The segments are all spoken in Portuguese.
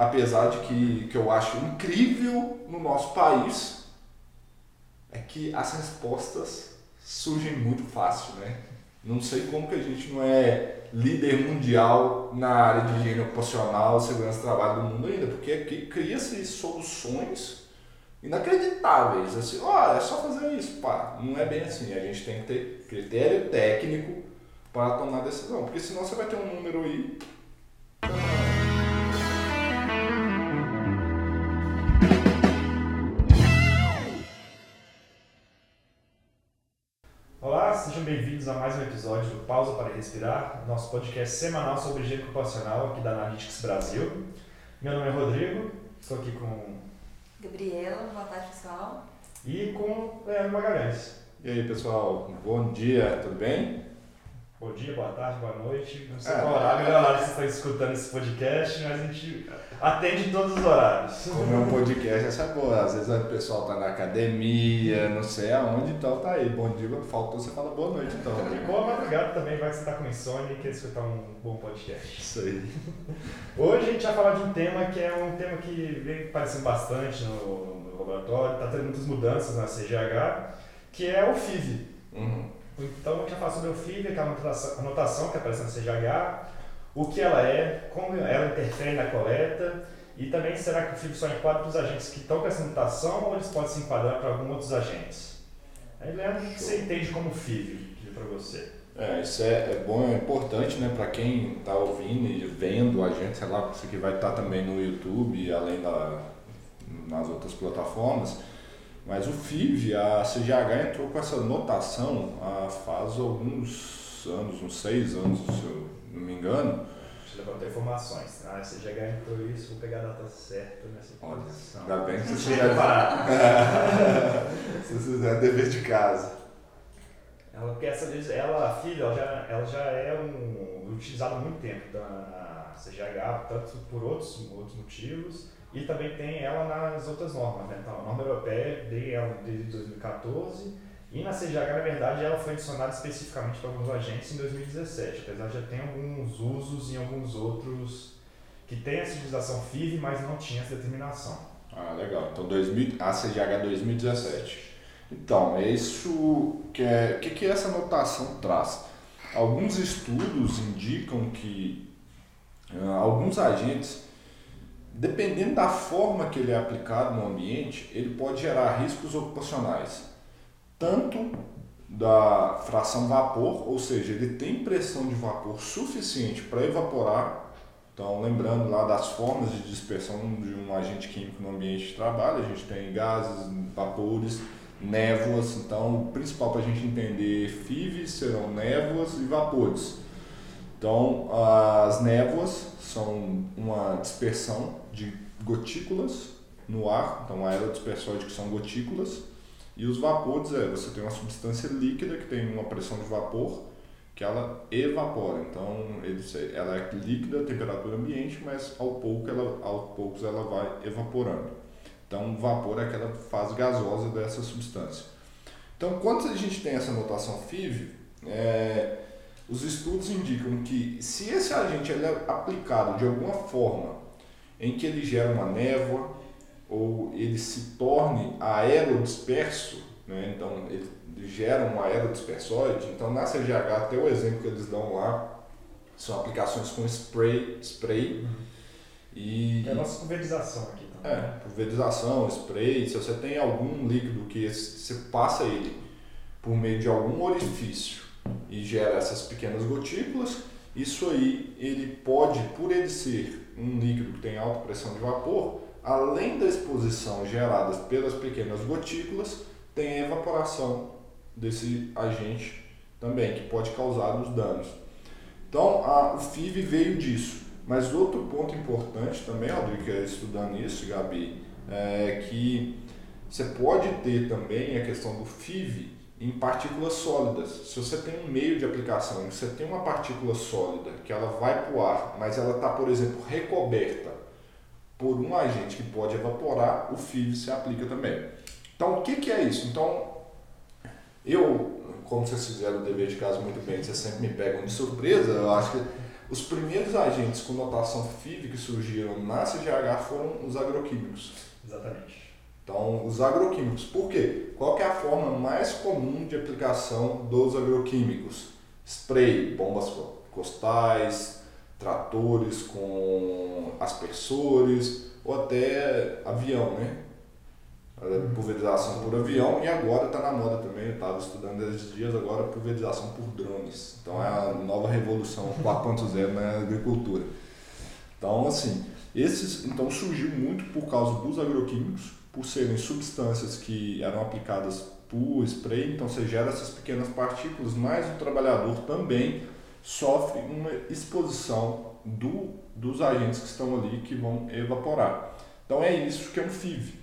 apesar de que, que eu acho incrível no nosso país, é que as respostas surgem muito fácil, né? Não sei como que a gente não é líder mundial na área de higiene ocupacional, segurança do trabalho do mundo ainda, porque aqui cria-se soluções inacreditáveis, assim, olha, é só fazer isso, pá, não é bem assim, a gente tem que ter critério técnico para tomar decisão, porque senão você vai ter um número aí sejam bem-vindos a mais um episódio do Pausa para Respirar, nosso podcast semanal sobre higiene ocupacional aqui da Analytics Brasil. Meu nome é Rodrigo, estou aqui com Gabriela, boa tarde pessoal. e com Leandro Magalhães. E aí, pessoal, bom dia, tudo bem? Bom dia, boa tarde, boa noite. Não sei É. qual horário, melhor horário que vocês estão escutando esse podcast, mas a gente atende todos os horários. Como é um podcast, essa é boa. Às vezes o pessoal tá na academia, não sei aonde, então tá aí. Bom dia, faltou, você fala boa noite, então. E boa madrugada também, vai que você está com insônia e quer escutar um bom podcast. Isso aí. Hoje a gente vai falar de um tema que é um tema que vem aparecendo bastante no, no laboratório, está tendo muitas mudanças na CGH, que é o FIV. Uhum. Então a vai falar sobre o FIV, aquela anotação, anotação que aparece na CGH, o que ela é, como ela interfere na coleta e também será que o FIV só enquadra para os agentes que estão com essa anotação ou eles podem se enquadrar para alguns outros agentes? Aí Leandro, o que você entende como FIV? Diz para você. É, isso é, é bom, é importante, né, para quem tá ouvindo e vendo a gente, sei lá, isso aqui vai estar também no YouTube, além da nas outras plataformas. Mas o FIV, a CGH entrou com essa notação há faz alguns anos, uns seis anos, se eu não me engano. Deixa eu levantar informações. Ah, a CGH entrou isso, vou pegar a data certa nessa posição. Ainda bem que você já preparado. se você fizer dever de casa. Ela, porque essa vez, ela, a filha, ela já, ela já é um, utilizada há muito tempo da CGH, tanto por outros, outros motivos, e também tem ela nas outras normas. Né? Então, a norma europeia tem ela desde 2014, e na CGH, na verdade, ela foi adicionada especificamente para alguns agentes em 2017, apesar de já ter alguns usos em alguns outros que tem essa utilização FIV, mas não tinha essa determinação. Ah, legal. Então, 2000, a CGH 2017. Então, é isso que é, o que, que essa notação traz? Alguns estudos indicam que ah, alguns agentes, dependendo da forma que ele é aplicado no ambiente, ele pode gerar riscos ocupacionais. Tanto da fração vapor, ou seja, ele tem pressão de vapor suficiente para evaporar então, lembrando lá das formas de dispersão de um agente químico no ambiente de trabalho, a gente tem gases, vapores, névoas. Então, o principal para a gente entender FIV serão névoas e vapores. Então, as névoas são uma dispersão de gotículas no ar, então aerodispersóide são gotículas, e os vapores é você tem uma substância líquida que tem uma pressão de vapor que ela evapora. Então, ele, ela é líquida, temperatura ambiente, mas ao pouco ela, aos poucos ela vai evaporando. Então, vapor é aquela fase gasosa dessa substância. Então, quando a gente tem essa notação FIV, é, os estudos indicam que se esse agente é aplicado de alguma forma em que ele gera uma névoa ou ele se torne aerodisperso, né? então ele gera um aerodispersóide, então na CGH até o exemplo que eles dão lá são aplicações com spray, spray e É a nossa pulverização aqui também. é, pulverização, spray, se você tem algum líquido que você passa ele por meio de algum orifício e gera essas pequenas gotículas, isso aí ele pode, por ele ser um líquido que tem alta pressão de vapor, além da exposição gerada pelas pequenas gotículas, tem a evaporação desse agente também, que pode causar os danos. Então, a, o FIV veio disso. Mas outro ponto importante também, Rodrigo, que é estudando isso, Gabi, é que você pode ter também a questão do FIV em partículas sólidas. Se você tem um meio de aplicação, você tem uma partícula sólida que ela vai para o ar, mas ela está, por exemplo, recoberta por um agente que pode evaporar, o FIV se aplica também. Então, o que, que é isso? Então, eu, como vocês fizeram o dever de casa muito bem, vocês sempre me pegam de surpresa, eu acho que os primeiros agentes com notação FIV que surgiram na CGH foram os agroquímicos. Exatamente. Então, os agroquímicos. Por quê? Qual é a forma mais comum de aplicação dos agroquímicos? Spray, bombas costais, tratores com aspersores ou até avião, né? pulverização por avião e agora está na moda também, eu estava estudando esses dias agora pulverização por drones. Então é a nova revolução 4.0 na agricultura. Então assim, esses então surgiu muito por causa dos agroquímicos, por serem substâncias que eram aplicadas por spray, então você gera essas pequenas partículas, mas o trabalhador também sofre uma exposição do, dos agentes que estão ali que vão evaporar. Então é isso que é um FIV.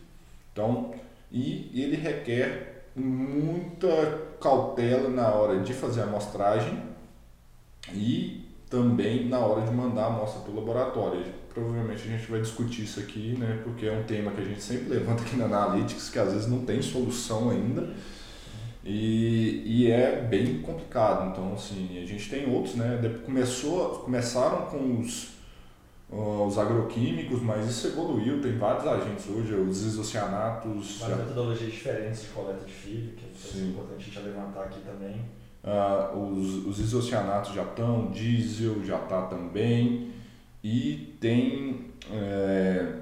Então, e ele requer muita cautela na hora de fazer a amostragem e também na hora de mandar a amostra para o laboratório. Provavelmente a gente vai discutir isso aqui, né, porque é um tema que a gente sempre levanta aqui na Analytics, que às vezes não tem solução ainda. E, e é bem complicado. Então, assim, a gente tem outros, né? Começou, começaram com os os agroquímicos, mas isso evoluiu, tem vários agentes hoje, os isocianatos. Várias já... metodologias diferentes de coleta de fibra, que é importante a gente levantar aqui também. Uh, os, os isocianatos já estão, diesel já está também, e tem, é,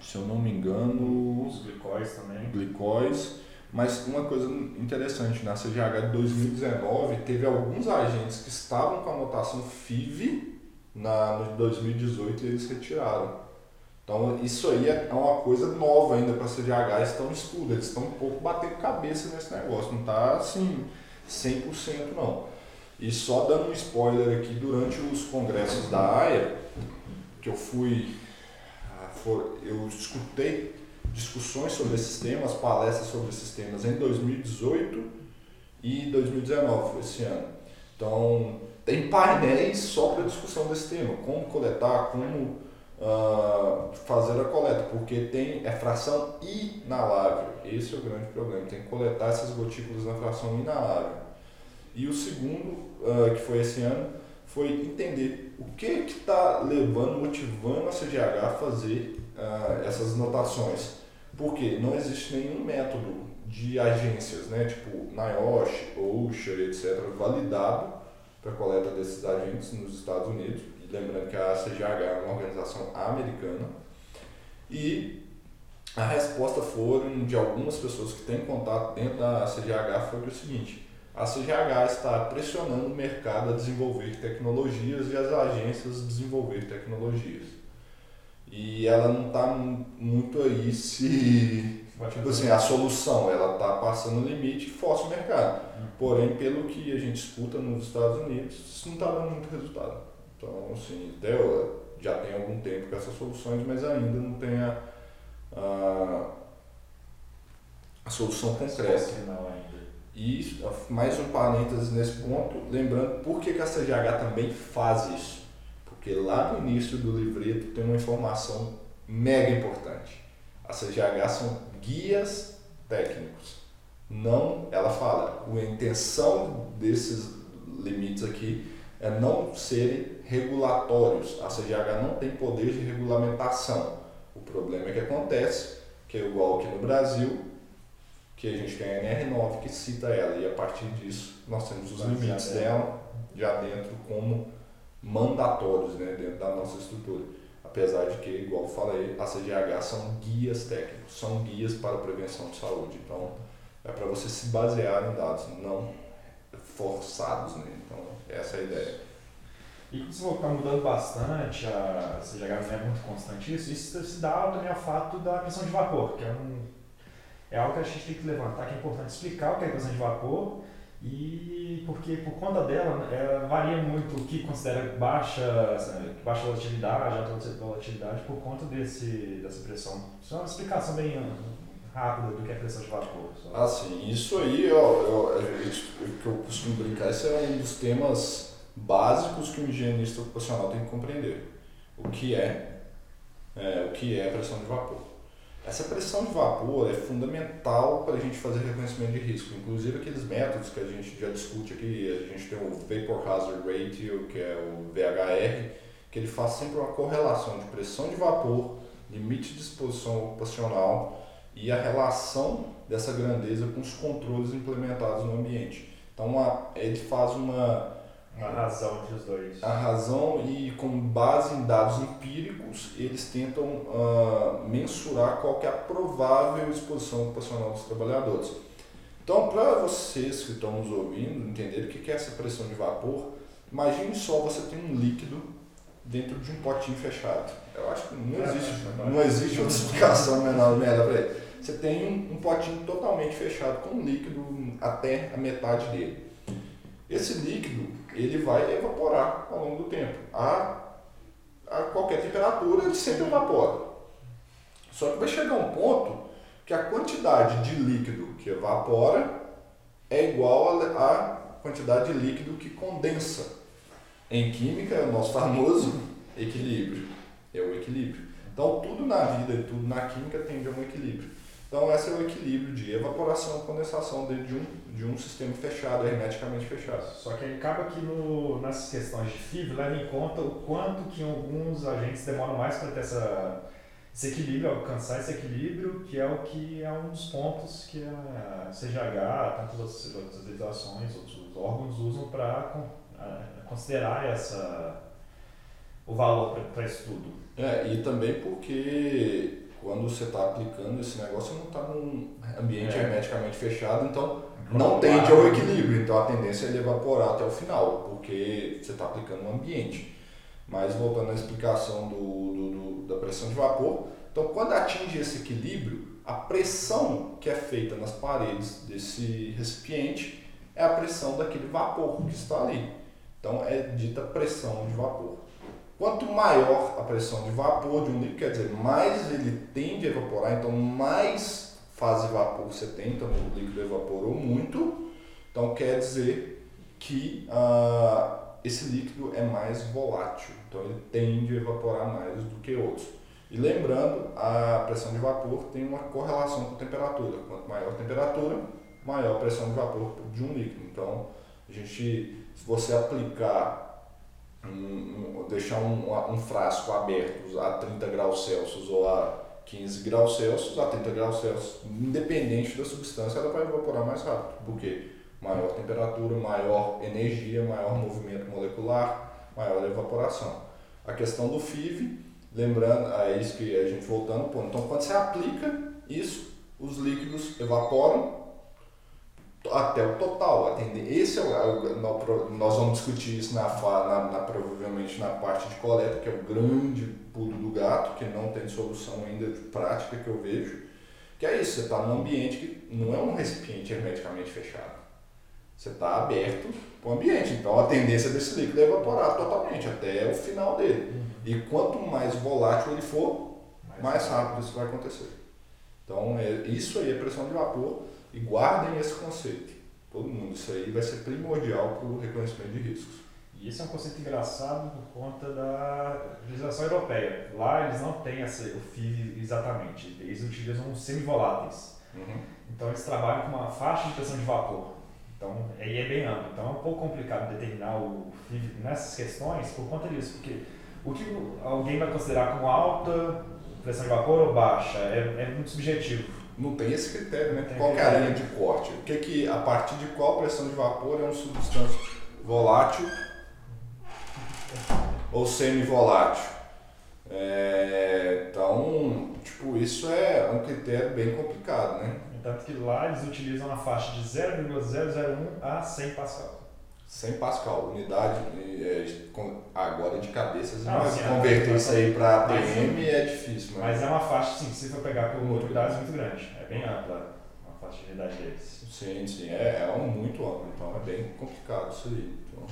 se eu não me engano. Os glicóis também. Glicóis. Mas uma coisa interessante, na CGH de 2019 teve alguns agentes que estavam com a notação FIV na, no 2018 eles retiraram. Então isso aí é uma coisa nova ainda para a CDH, estão em estudo, eles estão um pouco batendo cabeça nesse negócio, não está assim 100% não. E só dando um spoiler aqui, durante os congressos da AIA, que eu fui, ah, eu escutei discussões sobre esses temas, palestras sobre esses temas em 2018 e 2019, esse ano. Então, tem painéis só para discussão desse tema, como coletar, como uh, fazer a coleta, porque tem é fração inalável. Esse é o grande problema, tem que coletar essas gotículas na fração inalável. E o segundo, uh, que foi esse ano, foi entender o que está levando, motivando a CGH a fazer uh, essas notações. Porque não existe nenhum método de agências, né, tipo NIOSH, OSHA, etc., validado para coleta desses agentes nos Estados Unidos. lembrando que a CGH é uma organização americana. E a resposta foram de algumas pessoas que têm contato dentro da CGH foi o seguinte: a CGH está pressionando o mercado a desenvolver tecnologias e as agências a desenvolver tecnologias. E ela não está muito aí se Tipo assim, a solução, ela está passando o limite e força o mercado. Uhum. Porém, pelo que a gente escuta nos Estados Unidos, isso não está dando muito resultado. Então, assim, até já tem algum tempo com essas soluções, mas ainda não tem a, a, a solução concreta. E mais um parênteses nesse ponto, lembrando por que, que a CGH também faz isso. Porque lá no início do livreto tem uma informação mega importante. A CGH são guias técnicos. Não, ela fala, a intenção desses limites aqui é não serem regulatórios. A CGH não tem poder de regulamentação. O problema é que acontece, que é igual aqui no Brasil, que a gente tem a NR9 que cita ela, e a partir disso nós temos os limites dela já dentro como mandatórios né, dentro da nossa estrutura apesar de que, igual eu falei, a CGH são guias técnicos, são guias para prevenção de saúde. Então, é para você se basear em dados, não forçados. Né? Então, essa é a ideia. E como você está mudando bastante, a CGH não é muito constante isso, isso se dá também ao fato da questão de vapor, que é, um, é algo que a gente tem que levantar, que é importante explicar o que é a questão de vapor e porque por conta dela ela varia muito o que considera baixa, baixa volatilidade, alta volatilidade por conta desse, dessa pressão. Isso é uma explicação bem rápida do que é pressão de vapor. Só. Ah, sim. Isso aí, ó, eu, que eu costumo brincar, esse é um dos temas básicos que um higienista ocupacional tem que compreender. O que é, é o que é pressão de vapor. Essa pressão de vapor é fundamental para a gente fazer reconhecimento de risco. Inclusive aqueles métodos que a gente já discute aqui, a gente tem o Vapor Hazard Ratio, que é o VHR, que ele faz sempre uma correlação de pressão de vapor, limite de exposição ocupacional e a relação dessa grandeza com os controles implementados no ambiente. Então ele faz uma a razão entre os dois. A razão e com base em dados empíricos, eles tentam uh, mensurar qual é a provável exposição ocupacional dos trabalhadores. Então, para vocês que estão nos ouvindo entenderem o que é essa pressão de vapor, imagine só você tem um líquido dentro de um potinho fechado. Eu acho que não é, existe, não existe outra explicação menor melhor para ele. Você tem um, um potinho totalmente fechado com um líquido até a metade dele. Esse líquido ele vai evaporar ao longo do tempo. A, a qualquer temperatura ele sempre evapora. Só que vai chegar um ponto que a quantidade de líquido que evapora é igual à quantidade de líquido que condensa. Em química é o nosso famoso equilíbrio. É o equilíbrio. Então tudo na vida e tudo na química tende a um equilíbrio. Então, esse é o equilíbrio de evaporação e condensação dentro de um, de um sistema fechado, hermeticamente fechado. Só que acaba que no, nessas questões de FIV leva em conta o quanto que alguns agentes demoram mais para ter essa, esse equilíbrio, alcançar esse equilíbrio, que é o que é um dos pontos que a CGH, tantas outras, outras legislações, outros órgãos usam para considerar essa, o valor para estudo. É, e também porque quando você está aplicando esse negócio, não está num ambiente é. hermeticamente fechado, então não tende ao equilíbrio. Então a tendência é ele evaporar até o final, porque você está aplicando no ambiente. Mas voltando à explicação do, do, do, da pressão de vapor, então quando atinge esse equilíbrio, a pressão que é feita nas paredes desse recipiente é a pressão daquele vapor que está ali. Então é dita pressão de vapor. Quanto maior a pressão de vapor de um líquido, quer dizer, mais ele tende a evaporar, então mais fase vapor você tem, então o líquido evaporou muito, então quer dizer que uh, esse líquido é mais volátil, então ele tende a evaporar mais do que outros. E lembrando, a pressão de vapor tem uma correlação com a temperatura. Quanto maior a temperatura, maior a pressão de vapor de um líquido. Então, a gente, se você aplicar um, um, deixar um, um frasco aberto a 30 graus Celsius ou a 15 graus Celsius, a 30 graus Celsius, independente da substância, ela vai evaporar mais rápido, porque maior temperatura, maior energia, maior movimento molecular, maior evaporação. A questão do FIV, lembrando, é isso que a gente voltando, pô, então quando você aplica isso, os líquidos evaporam até o total. Atender. Esse é o, nós vamos discutir isso na, na, na, provavelmente na parte de coleta, que é o grande pulo do gato, que não tem solução ainda de prática que eu vejo. Que é isso, você está num ambiente que não é um recipiente hermeticamente fechado. Você está aberto para o ambiente. Então a tendência desse líquido é evaporar totalmente até o final dele. Uhum. E quanto mais volátil ele for, mais, mais rápido isso vai acontecer. Então é, isso aí é pressão de vapor e guardem esse conceito. Todo mundo, isso aí vai ser primordial para o reconhecimento de riscos. E isso é um conceito engraçado por conta da legislação europeia. Lá eles não têm essa, o FIV exatamente, eles utilizam semivoláteis. Uhum. Então eles trabalham com uma faixa de pressão de vapor. Então aí é bem amplo. Então é um pouco complicado determinar o FIV nessas questões por conta disso, porque o que alguém vai considerar como alta pressão de vapor ou baixa é, é muito subjetivo não tem esse critério, né? Tem qual é a linha de corte? O que que, a partir de qual pressão de vapor é uma substância volátil ou semi-volátil? É, então, tipo, isso é um critério bem complicado, né? Tanto que lá eles utilizam a faixa de 0,001 a 100 Pascal. 100 Pascal, unidade, é, agora de cabeça, mas sim, converter isso aí para ATM é difícil. Mas... mas é uma faixa, sim, se for pegar por unidades, muito grande, é bem ampla a faixa de unidade deles. Sim, sim, é, é um muito amplo, então é bem complicado isso aí. Então...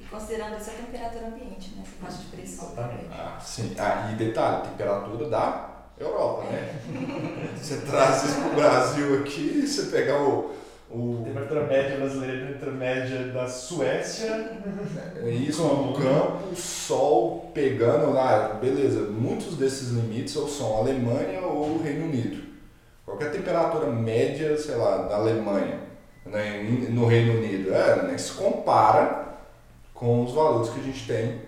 E considerando essa temperatura ambiente, né, essa faixa de pressão. Exatamente. Ah, sim, ah, e detalhe, temperatura da Europa, né? você traz isso para o Brasil aqui, você pegar o O, Temperatura média brasileira e temperatura média da Suécia. É isso no campo, sol pegando lá, beleza. Muitos desses limites ou são Alemanha ou Reino Unido. Qualquer temperatura média, sei lá, na Alemanha, né, no Reino Unido, é, nem se compara com os valores que a gente tem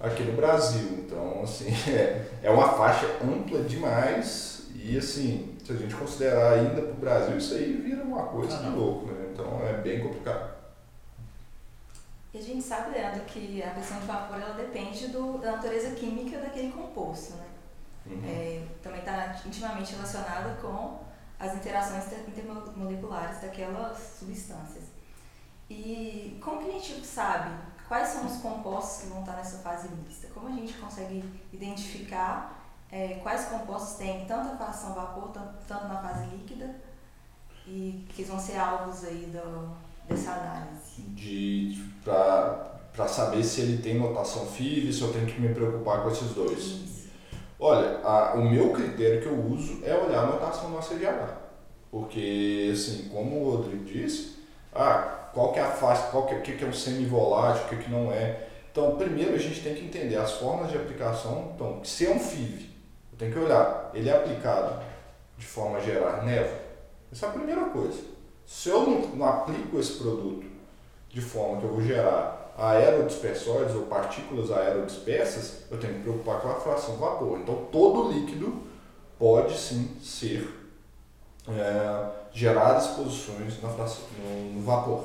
aqui no Brasil. Então, assim, é, é uma faixa ampla demais e, assim, se a gente considerar ainda para o Brasil, isso aí vira uma coisa Ah, de louco, né? Então, é bem complicado. E a gente sabe, Leandro, que a questão de vapor ela depende do, da natureza química daquele composto, né? Uhum. É, também está intimamente relacionada com as interações inter- intermoleculares daquelas substâncias. E como que a gente sabe quais são os compostos que vão estar nessa fase mista? Como a gente consegue identificar é, quais compostos têm tanto a fração vapor, tanto, tanto na fase líquida, e que vão ser alvos aí do, dessa análise? de para saber se ele tem notação FIV, se eu tenho que me preocupar com esses dois. Isso. Olha, a- o meu critério que eu uso é olhar a notação no ACGH. Porque, assim, como o Rodrigo disse, ah, qual que é a faixa, qual que, é- o que, que é um semivolátil, o que, que não é. Então, primeiro a gente tem que entender as formas de aplicação. Então, se é um FIV, tenho que olhar, ele é aplicado de forma a gerar névoa? Essa é a primeira coisa. Se eu não, não aplico esse produto de forma que eu vou gerar aerodispersóides ou partículas aerodispersas, eu tenho que me preocupar com a fração vapor. Então, todo líquido pode sim ser é, gerar exposições na fração, no, no vapor.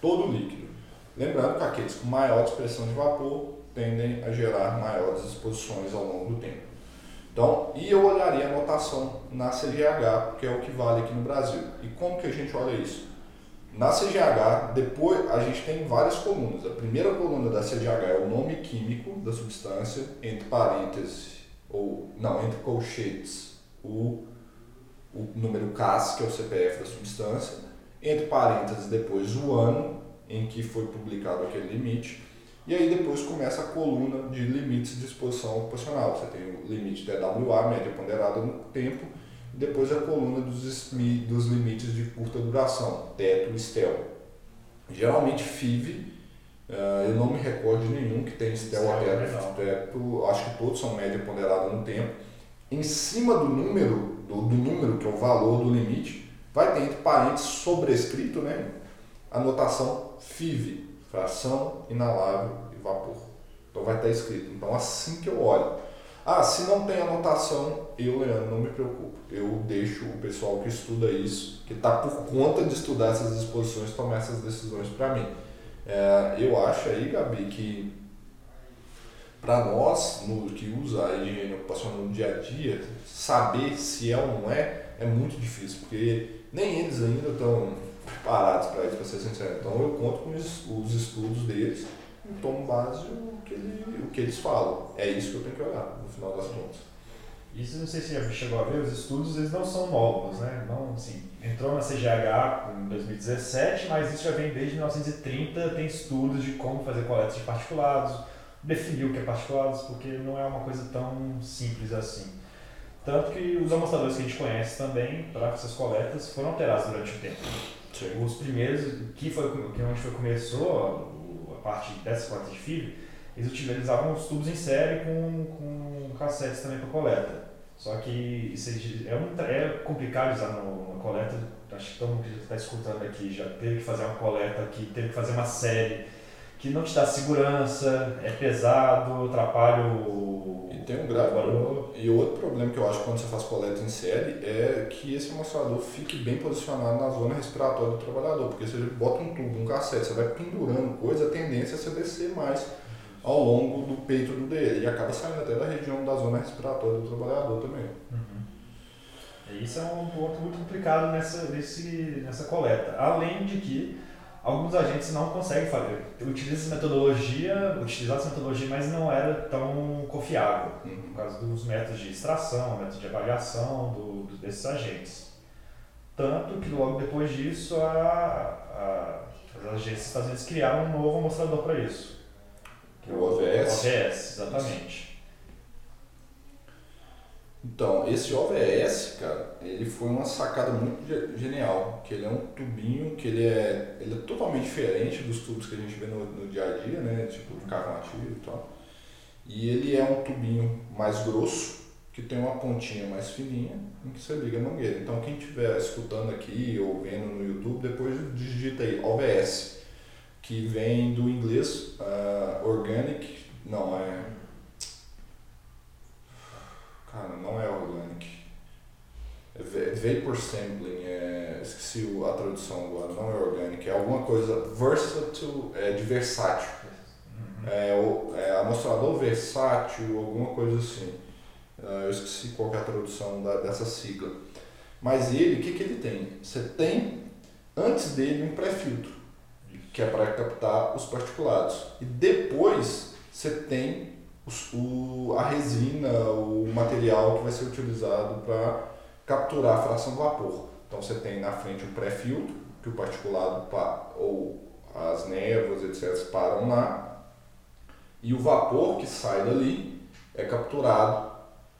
Todo líquido. Lembrando que aqueles com maior dispersão de vapor tendem a gerar maiores exposições ao longo do tempo. Então, e eu olharia a notação na CGH, que é o que vale aqui no Brasil. E como que a gente olha isso? Na CGH, depois a gente tem várias colunas. A primeira coluna da CGH é o nome químico da substância, entre parênteses, ou não, entre colchetes, o, o número CAS, que é o CPF da substância, entre parênteses, depois o ano em que foi publicado aquele limite, e aí depois começa a coluna de limites de exposição ocupacional. Você tem o limite TWA, média ponderada no tempo, e depois a coluna dos, SMI dos limites de curta duração, teto e STEL. Geralmente FIV, eh, eu não me recordo de nenhum que tem STEL não. teto, acho que todos são média ponderada no tempo. Em cima do número, do, do número que é o valor do limite, vai ter entre parênteses sobrescrito, né? A notação FIV, fração inalável e vapor. Então vai estar escrito. Então assim que eu olho. Ah, se não tem anotação, eu, Leandro, não me preocupo. Eu deixo o pessoal que estuda isso, que está por conta de estudar essas exposições, tomar essas decisões para mim. É, eu acho aí, Gabi, que para nós, no, que usa a higiene ocupacional no dia a dia, saber se é ou não é, é muito difícil, porque nem eles ainda estão preparados para isso, para ser sincero. Então eu conto com os, os estudos deles e tomo base o que, ele, o que eles falam. É isso que eu tenho que olhar, no final das contas. Isso não sei se já chegou a ver, os estudos eles não são novos, né? Não, assim, entrou na CGH em 2017, mas isso já vem desde 1930, tem estudos de como fazer coletas de particulados, definir o que é particulados, porque não é uma coisa tão simples assim. Tanto que os amostradores que a gente conhece também para essas coletas foram alterados durante o tempo. Os primeiros, que foi que onde foi começou a parte dessa coleta de fibra, eles utilizavam os tubos em série com, com cassetes também para coleta. Só que é, um, é complicado usar no, na coleta. Acho que todo mundo que está escutando aqui já teve que fazer uma coleta aqui, teve que fazer uma série que não te dá segurança, é pesado, atrapalha o. E tem um grave valor. E outro problema que eu acho quando você faz coleta em série é que esse amostrador fique bem posicionado na zona respiratória do trabalhador, porque você bota um tubo, um cassete, você vai pendurando coisa, a tendência é você descer mais ao longo do peito do dele e acaba saindo até da região da zona respiratória do trabalhador também. E Isso é um ponto muito complicado nessa, nesse, nessa coleta. Além de que alguns agentes não conseguem fazer. Utiliza essa metodologia, utilizava essa metodologia, mas não era tão confiável, por causa dos métodos de extração, métodos de avaliação do, do- desses agentes. Tanto que logo depois disso a, a- as agências Unidos criaram um novo amostrador para isso. que é O OVS. OVS, exatamente. Então, esse OVS, cara, ele foi uma sacada muito ge- genial, que ele é um tubinho que ele é, ele é totalmente diferente dos tubos que a gente vê no, no dia a dia, né, tipo de carro ativo e tal. E ele é um tubinho mais grosso, que tem uma pontinha mais fininha, em que você liga a mangueira. Então, quem estiver escutando aqui ou vendo no YouTube, depois digita aí OVS, que vem do inglês ah, Organic, não, é Cara, não é organic. É va- vapor sampling, é, esqueci a tradução agora, não é organic, é alguma coisa versatile, é de versátil. Uhum. É, o, é amostrador versátil, alguma coisa assim. Ah, eu esqueci qual é a tradução da, dessa sigla. Mas ele, o que, que ele tem? Você tem, antes dele, um pré-filtro, que é para captar os particulados. E depois você tem o, a resina, o material que vai ser utilizado para capturar a fração vapor. Então você tem na frente um pré-filtro, que o particulado pa- ou as névoas, etc., param lá, e o vapor que sai dali é capturado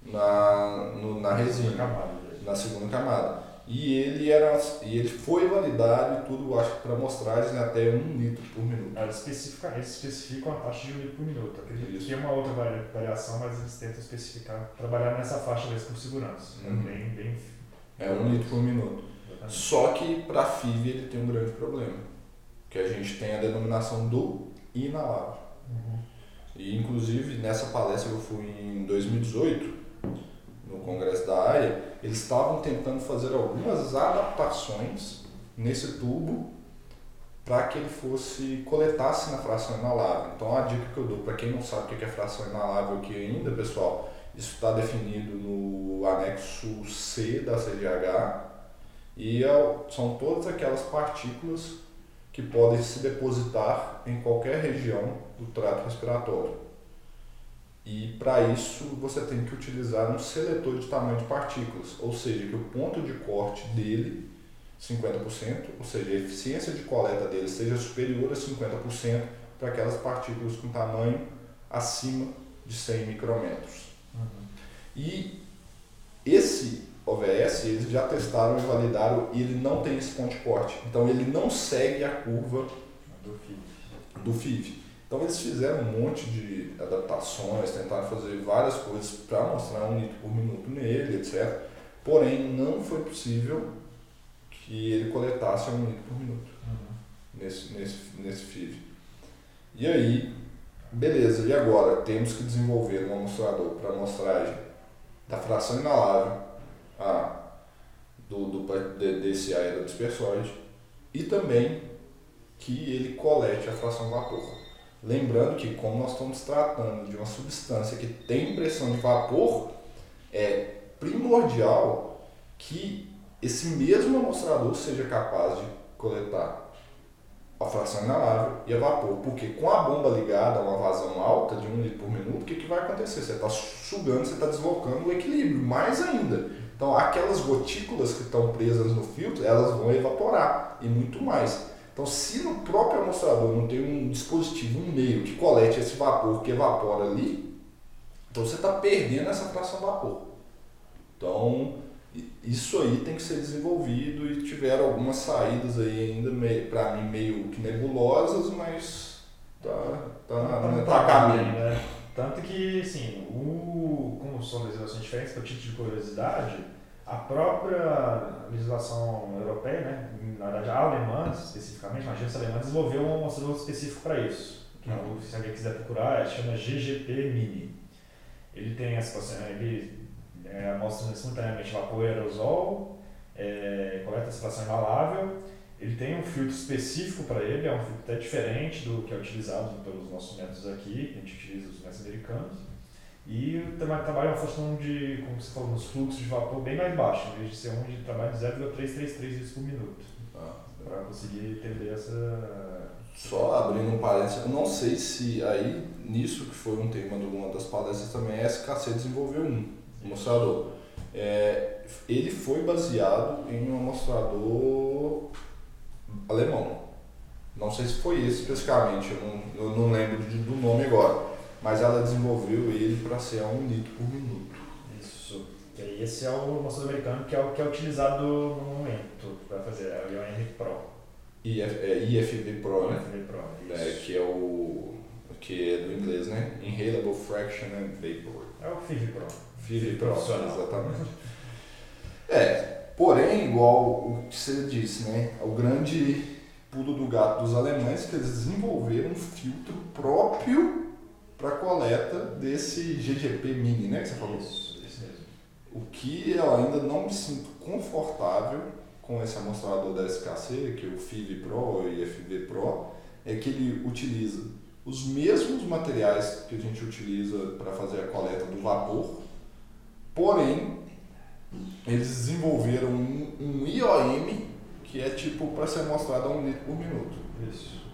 na, no- na resina né? na segunda camada. E ele era e ele foi validado e tudo, acho que para amostragem até um litro por minuto. Eles especificam, eles especificam a taxa de um litro por minuto. Acredito que tem uma outra vari- variação, mas eles tentam especificar, trabalhar nessa faixa mesmo com segurança. Uhum. É bem, bem. É um litro por minuto. exatamente. Só que para FIV ele tem um grande problema, que a gente tem a denominação do inalável. Uhum. E inclusive nessa palestra que eu fui em 2018, no Congresso da AIA, eles estavam tentando fazer algumas adaptações nesse tubo para que ele fosse coletasse na fração inalável. Então a dica que eu dou para quem não sabe o que é fração inalável aqui ainda, pessoal, isso está definido no anexo C da CGH e é- são todas aquelas partículas que podem se depositar em qualquer região do trato respiratório. E para isso você tem que utilizar um seletor de tamanho de partículas, ou seja, que o ponto de corte dele, 50%, ou seja, a eficiência de coleta dele seja superior a 50% para aquelas partículas com tamanho acima de 100 micrômetros. Uhum. E esse OVS eles já testaram e validaram e ele não tem esse ponto de corte. Então ele não segue a curva Do FIV. do FIV. Então eles fizeram um monte de adaptações, tentaram fazer várias coisas para mostrar um litro por minuto nele, etc. Porém, não foi possível que ele coletasse um litro por minuto Uhum. nesse, nesse, nesse FIV. E aí, beleza, e agora? Temos que desenvolver um amostrador para amostragem da fração inalável a, do, do, de- desse aerodispersóide e também que ele colete a fração vapor. Lembrando que como nós estamos tratando de uma substância que tem pressão de vapor, é primordial que esse mesmo amostrador seja capaz de coletar a fração inalável e a vapor. Porque com a bomba ligada a uma vazão alta de 1 litro por minuto, o que, que vai acontecer? Você está sugando, você está deslocando o equilíbrio, mais ainda. Então aquelas gotículas que estão presas no filtro, elas vão evaporar e muito mais. Então se no próprio amostrador não tem um dispositivo, um meio que colete esse vapor que evapora ali, então você está perdendo essa fração vapor. Então isso aí tem que ser desenvolvido e tiveram algumas saídas aí ainda para mim meio que nebulosas, mas tá, tá, Tá tá, no tá caminho. né? Tanto que, assim, o, como são legislações diferentes, para título de curiosidade, a própria legislação europeia, né, na verdade a alemã especificamente, uma agência alemã desenvolveu um amostrador específico para isso. Uhum. Se alguém quiser procurar, chama GGP Mini. Ele tem essa ele é, mostra simultaneamente vapor e aerosol, é, coleta a situação inalável, ele tem um filtro específico para ele, é um filtro até diferente do que é utilizado pelos nossos métodos aqui, que a gente utiliza os métodos americanos. E também trabalha uma função de, como você falou, nos fluxos de vapor bem mais baixo, em vez de ser um de trabalho de 0,333 litros por minuto, Tá. para conseguir entender essa. Só abrindo um parênteses, eu não sei se aí, nisso que foi um tema de uma das palestras também, a SKC desenvolveu um mostrador. É, ele foi baseado em um mostrador alemão. Não sei se foi esse especificamente, eu não, eu não lembro de- do nome agora. Mas ela desenvolveu ele para ser a um litro por minuto. Isso. E esse é o amostrador americano que é o que é utilizado no momento para fazer, é o IOM Pro. IF, é IFV Pro, né? IFV Pro, É, isso. que é o. que é do inglês, né? Inhalable Fraction and Vapor. É o FIV Pro. FIV Pro, exatamente. É, porém, igual o que você disse, né? O grande pulo do gato dos alemães é que eles desenvolveram um filtro próprio para coleta desse GGP mini, né? Que você falou. Isso, isso mesmo. O que eu ainda não me sinto confortável com esse amostrador da SKC, que é o FIV Pro e FV Pro, é que ele utiliza os mesmos materiais que a gente utiliza para fazer a coleta do vapor, porém eles desenvolveram um, um IOM que é tipo para ser mostrado a um litro por minuto. Isso.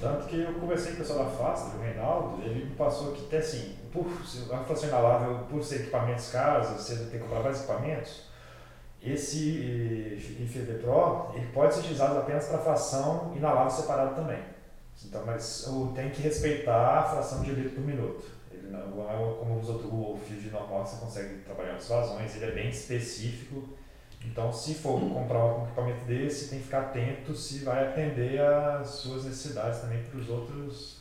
Tanto que eu conversei com o pessoal da Fasta, o Reinaldo, ele me passou que até assim, por a fração inalável, por ser equipamentos caros, você tem que comprar vários equipamentos, esse eh, IFV Pro, ele pode ser utilizado apenas para fração inalável separado também. Então, mas tem que respeitar a fração de litro por minuto. Ele não como os outros, o FIV normal, que você consegue trabalhar nas vazões, ele é bem específico. Então, se for comprar um equipamento desse, tem que ficar atento se vai atender às suas necessidades também para os outros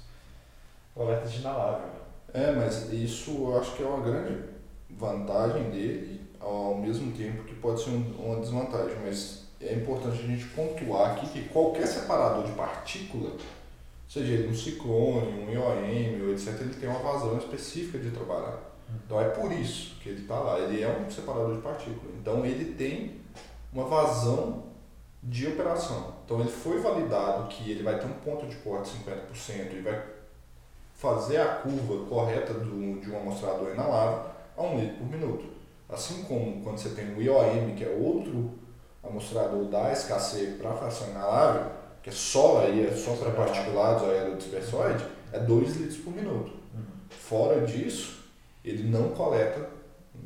coletas de inalável. É, mas isso eu acho que é uma grande vantagem dele, ao mesmo tempo que pode ser um- uma desvantagem, mas é importante a gente pontuar aqui que qualquer separador de partícula, seja ele um ciclone, um IOM, etc., ele tem uma vazão específica de trabalhar. Então é por isso que ele está lá, ele é um separador de partícula. Então ele tem uma vazão de operação. Então ele foi validado que ele vai ter um ponto de corte de 50% e vai fazer a curva correta do, de um amostrador inalável a um litro por minuto. Assim como quando você tem o IOM, que é outro amostrador da SKC para fração inalável, que é só aí, é só para particulados aerodispersóide, é 2 litros por minuto. Fora disso, ele não coleta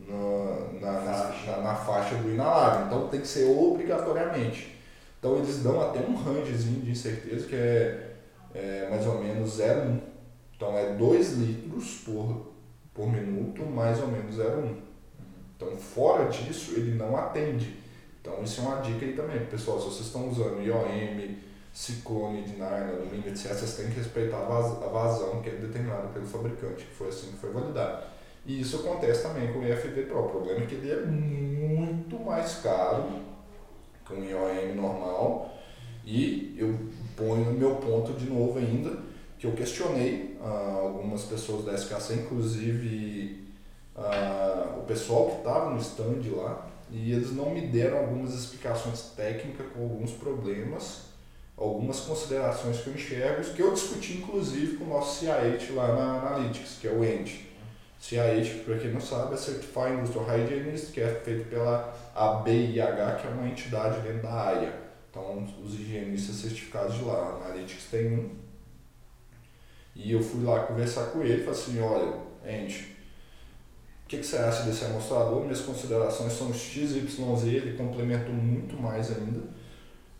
na, na, Faixa. na- na faixa do inalável. Então tem que ser obrigatoriamente. Então eles dão até um rangezinho de incerteza que é, é mais ou menos 0,1. Então é 2 litros por, por minuto, mais ou menos 0,1. Então fora disso ele não atende. Então isso é uma dica aí também, pessoal, se vocês estão usando IOM, ciclone de nylon, alumínio, etc., vocês têm que respeitar a vaz- a vazão que é determinada pelo fabricante, foi assim que foi validado. E isso acontece também com o IFV Pro. O problema é que ele é muito mais caro que um IOM normal. E eu ponho no meu ponto de novo ainda, que eu questionei ah, algumas pessoas da SKC, inclusive ah, o pessoal que estava no stand lá, e eles não me deram algumas explicações técnicas com alguns problemas, algumas considerações que eu enxergo, que eu discuti inclusive com o nosso CIH lá na Analytics, que é o END. CIH, para quem não sabe, é Certified Industrial Hygienist, que é feito pela ABIH, que é uma entidade dentro da AIA. Então, os higienistas certificados de lá, Analytics tem um. E eu fui lá conversar com ele e falei assim, olha, Andy, o que, que você acha desse amostrador? Minhas considerações são X, Y, Z, ele complementou muito mais ainda.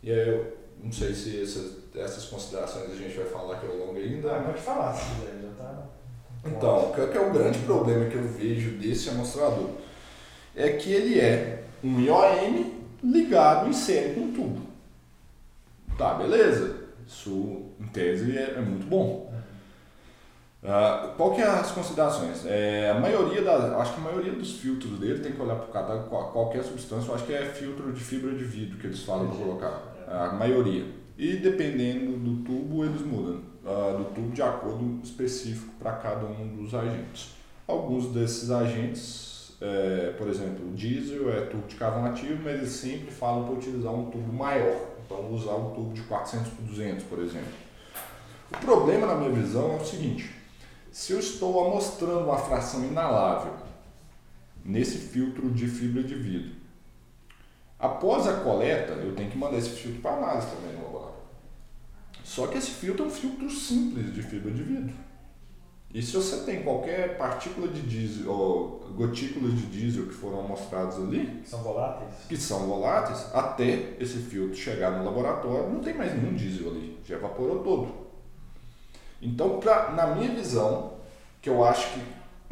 E aí eu não sei se essas, essas considerações a gente vai falar aqui ao longo ainda. Ah, pode falar se quiser. Então, qual que é o grande problema que eu vejo desse amostrador? É que ele é um IOM ligado em série com tubo. Tá, beleza. Isso, em tese, é, é muito bom. Ah, qual que é as considerações? É, a maioria da, acho que a maioria dos filtros dele tem que olhar para cada qual- qualquer substância. Eu acho que é filtro de fibra de vidro que eles falam para colocar. A maioria. E dependendo do tubo, eles mudam. Ah, do tubo de acordo específico para cada um dos agentes. Alguns desses agentes, é, por exemplo, o diesel é tubo de carvão ativo, mas eles sempre falam para utilizar um tubo maior. Então, usar um tubo de 400 por 200, por exemplo. O problema, na minha visão, é o seguinte: se eu estou amostrando uma fração inalável nesse filtro de fibra de vidro, após a coleta, eu tenho que mandar esse filtro para análise também. Só que esse filtro é um filtro simples de fibra de vidro. E se você tem qualquer partícula de diesel ou gotículas de diesel que foram amostradas ali, Que são voláteis? que são voláteis, até esse filtro chegar no laboratório, não tem mais nenhum diesel ali, já evaporou todo. Então, pra, na minha visão, que eu acho que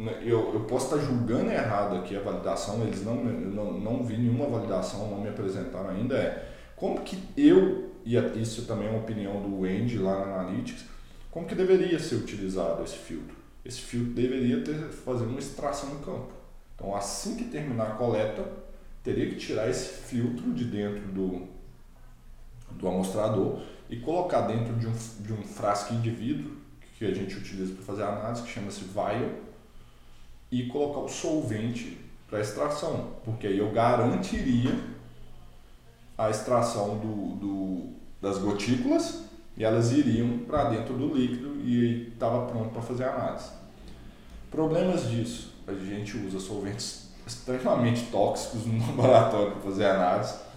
né, eu, eu posso estar julgando errado aqui a validação, eles não, não, não vi nenhuma validação, não me apresentaram ainda, é como que eu, e isso também é uma opinião do Andy lá na Analytics, como que deveria ser utilizado esse filtro? Esse filtro deveria ter fazer uma extração no campo. Então assim que terminar a coleta, teria que tirar esse filtro de dentro do, do amostrador e colocar dentro de um, de um frasquinho de vidro que a gente utiliza para fazer a análise, que chama-se vial, e colocar o solvente para extração, porque aí eu garantiria a extração do, do, das gotículas e elas iriam para dentro do líquido e estava pronto para fazer a análise. Problemas disso, a gente usa solventes extremamente tóxicos no laboratório para fazer análise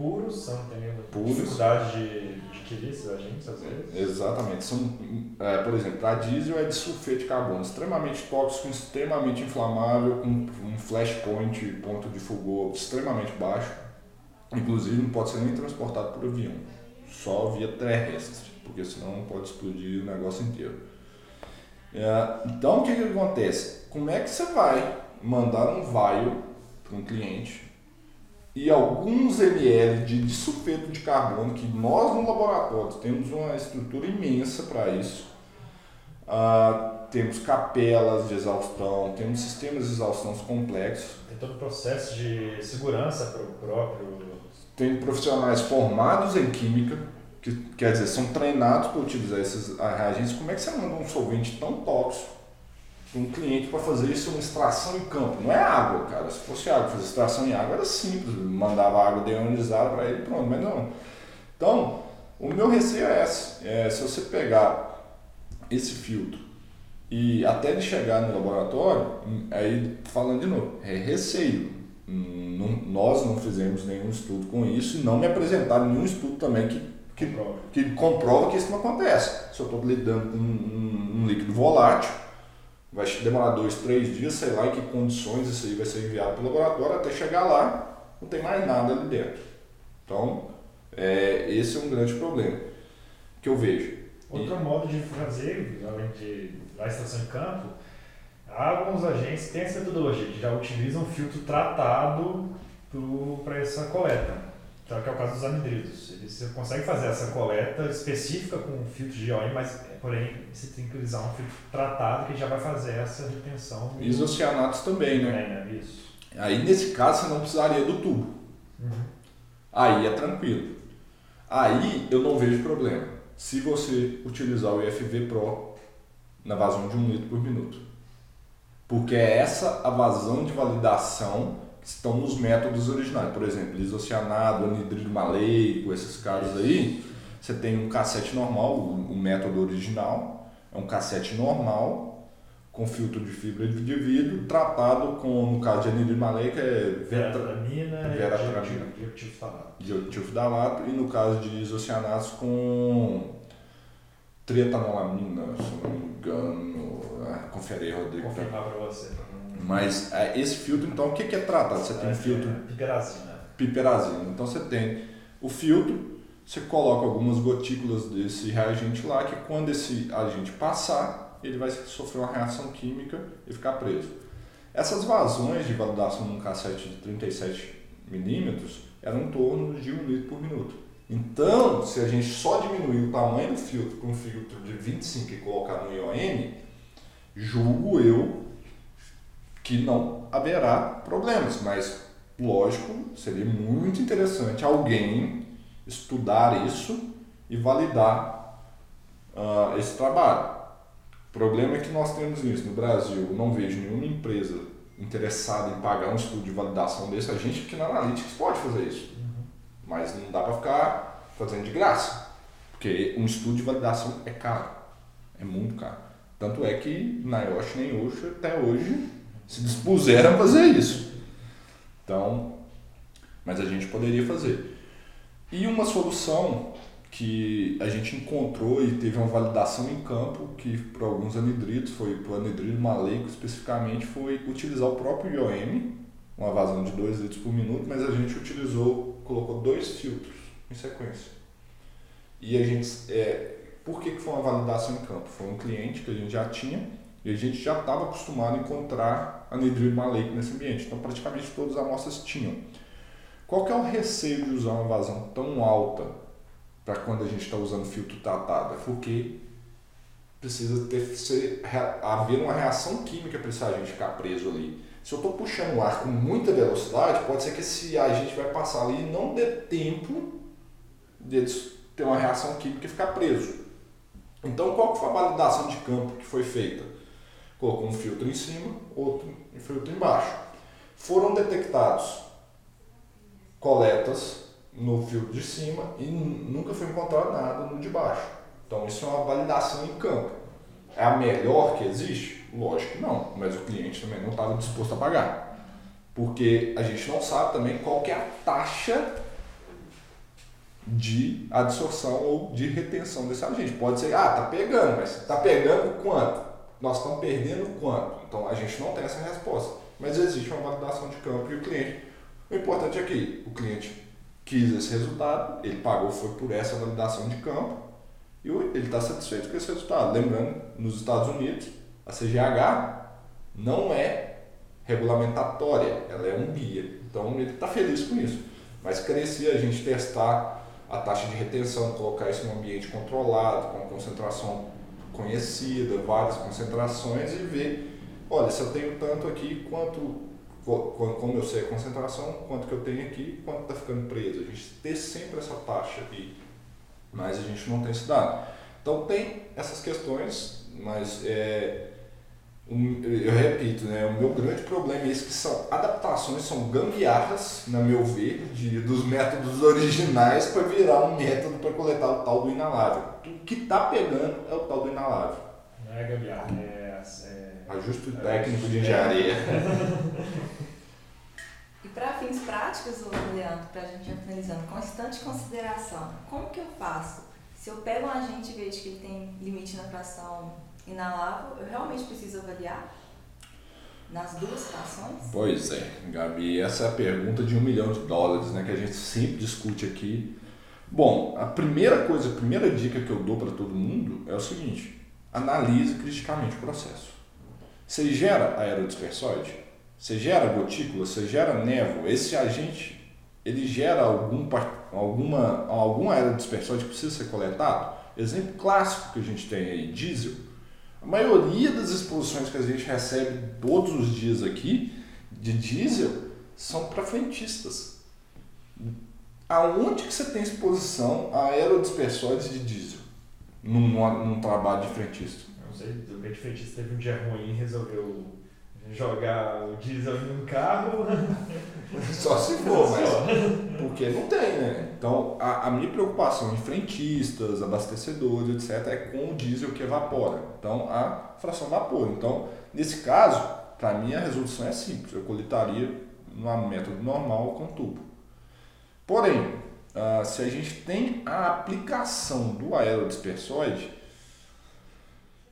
puros, tem nenhuma Puros. dificuldade de, adquirir esses agentes, às vezes. Exatamente. São, é, por exemplo, a diesel é de sulfeto de carbono, extremamente tóxico, extremamente inflamável, com um flash point, ponto de fulgor extremamente baixo. Inclusive não pode ser nem transportado por avião, só via terrestre, porque senão pode explodir o negócio inteiro. É, então o que, que acontece? Como é que você vai mandar um vial para um cliente e alguns ml de disulfeto de carbono, que nós no laboratório temos uma estrutura imensa para isso. Uh, temos capelas de exaustão, temos sistemas de exaustão complexos. Tem todo o processo de segurança para o próprio. Tem profissionais formados em química, que quer dizer, são treinados para utilizar esses reagentes. Como é que você manda um solvente tão tóxico um cliente para fazer isso uma extração em campo. Não é água, cara. Se fosse água, fazer extração em água era simples, mandava água deionizada para ele pronto, mas não. Então, o meu receio é esse. É, se você pegar esse filtro e até ele chegar no laboratório, aí falando de novo, é receio. Não, nós não fizemos nenhum estudo com isso e não me apresentaram nenhum estudo também que, que, comprova. que comprova que isso não acontece. Se eu estou lidando com um, um, um líquido volátil, vai demorar dois, três dias, sei lá em que condições isso aí vai ser enviado para o laboratório, até chegar lá, não tem mais nada ali dentro. Então, é, esse é um grande problema que eu vejo. Outro e... modo de fazer, além de da extração em campo, alguns agentes têm essa metodologia, que já utilizam filtro tratado para essa coleta que é o caso dos anidridos. Você consegue fazer essa coleta específica com filtro de óleo, mas porém você tem que utilizar um filtro tratado que já vai fazer essa retenção. Isocianatos também, né? É, né? Isso. Aí nesse caso você não precisaria do tubo. Uhum. Aí é tranquilo. Aí eu não vejo problema. Se você utilizar o IFV Pro na vazão de um litro por minuto. Porque é essa a vazão de validação estão nos métodos originais. Por exemplo, lisocianado, anidrido maleico, esses casos aí. Você tem um cassete normal, o, método original, é um cassete normal, com filtro de fibra de vidro, tratado com, no caso de anidrido maleico, é veratramina e diotilfidalato. E no caso de isocianatos, com trietanolamina, se não me engano. Ah, confere aí, Rodrigo. Confirmar para você. Mas é, esse filtro, então, o que, que é tratado? Você tem um é, filtro. Piperazina. Piperazina. Então você tem o filtro, você coloca algumas gotículas desse reagente lá, que quando esse agente passar, ele vai sofrer uma reação química e ficar preso. Essas vazões de validação num cassete de 37 milímetros eram em torno de 1 litro por minuto. Então, se a gente só diminuir o tamanho do filtro para um filtro de 25 e colocar no IOM, julgo eu que não haverá problemas, mas lógico, seria muito interessante alguém estudar isso e validar uh, esse trabalho. O problema é que nós temos isso no Brasil, não vejo nenhuma empresa interessada em pagar um estudo de validação desse. A gente aqui na Analytics pode fazer isso. Mas não dá para ficar fazendo de graça, porque um estudo de validação é caro, é muito caro. Tanto é que na Yoshi nem Osho até hoje se dispuseram a fazer isso. Então, mas a gente poderia fazer. E uma solução que a gente encontrou e teve uma validação em campo, que para alguns anidridos, foi para o maleico especificamente, foi utilizar o próprio IOM, uma vazão de 2 litros por minuto, mas a gente utilizou, colocou dois filtros em sequência. E a gente, é, por que, que foi uma validação em campo? Foi um cliente que a gente já tinha, E a gente já estava acostumado a encontrar anidrilo maleico nesse ambiente. Então, praticamente todas as amostras tinham. Qual que é o receio de usar uma vazão tão alta para quando a gente está usando filtro tratado? É porque precisa ter, ser, haver uma reação química para esse agente ficar preso ali. Se eu estou puxando o ar com muita velocidade, pode ser que esse agente vai passar ali e não dê tempo de ter uma reação química e ficar preso. Então, qual foi a validação de campo que foi feita? Colocou um filtro em cima, outro filtro embaixo. Foram detectados coletas no filtro de cima e nunca foi encontrado nada no de baixo. Então, isso é uma validação em campo. É a melhor que existe? Lógico que não, mas o cliente também não estava disposto a pagar. Porque a gente não sabe também qual é a taxa de absorção ou de retenção desse agente. Pode ser, ah, tá pegando, mas tá pegando quanto? Nós estamos perdendo quanto? Então a gente não tem essa resposta. Mas existe uma validação de campo e o cliente. O importante é que o cliente quis esse resultado, ele pagou, foi por essa validação de campo e ele está satisfeito com esse resultado. Lembrando, nos Estados Unidos, a CGH não é regulamentatória, ela é um guia. Então ele está feliz com isso. Mas crescia a gente testar a taxa de retenção, colocar isso em um ambiente controlado, com concentração conhecida, várias concentrações e ver, olha, se eu tenho tanto aqui, quanto, como eu sei a concentração, quanto que eu tenho aqui, quanto está ficando preso. A gente ter sempre essa taxa aqui, mas a gente não tem esse dado. Então tem essas questões, mas é, eu repito, né, o meu grande problema é esse que são adaptações, são gambiarras, na meu ver, de, dos métodos originais para virar um método para coletar o tal do inalável. O que está pegando é o tal do inalável. Não é gambiarra, é, é ajuste é, técnico de engenharia. e para fins práticos, Leandro, para a gente ir finalizando, constante consideração, como que eu faço? Se eu pego um agente e vejo que ele tem limite na fração inalável, eu realmente preciso avaliar nas duas situações? Pois é, Gabi, essa é a pergunta de um milhão de dólares, né, que a gente sempre discute aqui. Bom, a primeira coisa, a primeira dica que eu dou para todo mundo é o seguinte: analise criticamente o processo. Você gera aerodispersóide? Você gera gotícula? Você gera névoa? Esse agente, ele gera algum, alguma, algum aerodispersóide que precisa ser coletado? Exemplo clássico que a gente tem aí, diesel a maioria das exposições que a gente recebe todos os dias aqui de diesel são para frentistas. Aonde que você tem exposição a aerodispersóides de diesel num, num trabalho de frentista? Não sei, o de frentista teve um dia ruim e resolveu jogar o diesel em um carro. Só se for, mas. Porque não tem, a, minha preocupação em frentistas, abastecedores, etc., é com o diesel que evapora. Então, a fração vapor. Então, nesse caso, para mim a resolução é simples. Eu coletaria no método normal com tubo. Porém, uh, se a gente tem a aplicação do aerodispersóide,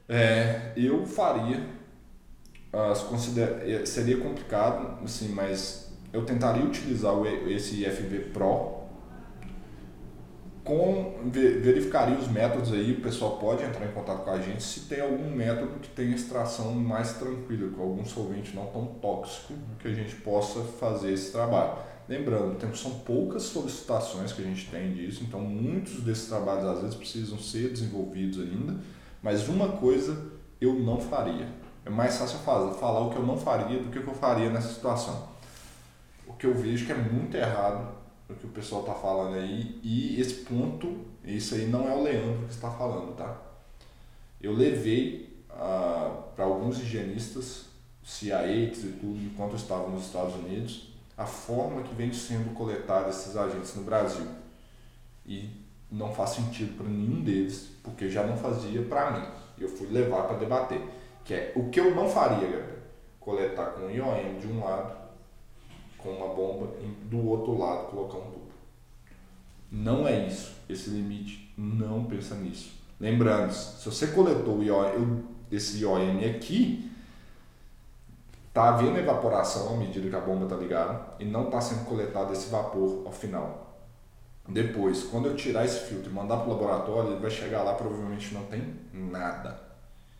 é, eu faria é, seria complicado, assim, mas eu tentaria utilizar esse IFV Pro com verificaria os métodos aí, o pessoal pode entrar em contato com a gente se tem algum método que tenha extração mais tranquila, com algum solvente não tão tóxico, que a gente possa fazer esse trabalho. Lembrando, são poucas solicitações que a gente tem disso, então muitos desses trabalhos às vezes precisam ser desenvolvidos ainda, mas uma coisa eu não faria. É mais fácil falar, falar o que eu não faria do que o que eu faria nessa situação. O que eu vejo que é muito errado o que o pessoal está falando aí, e esse ponto, isso aí não é o Leandro que está falando, tá? Eu levei ah, para alguns higienistas, CIAs e tudo, enquanto eu estava nos Estados Unidos, a forma que vem sendo coletada esses agentes no Brasil. E não faz sentido para nenhum deles, porque já não fazia para mim. Eu fui levar para debater. Que é o que eu não faria, Gabriel. Coletar com IOM de um lado, com uma bomba, e do outro lado colocar um tubo. Não é isso. Esse limite não pensa nisso. Lembrando, se você coletou esse IOM aqui, está havendo evaporação à medida que a bomba está ligada e não está sendo coletado esse vapor ao final. Depois, quando eu tirar esse filtro e mandar para o laboratório, ele vai chegar lá provavelmente não tem nada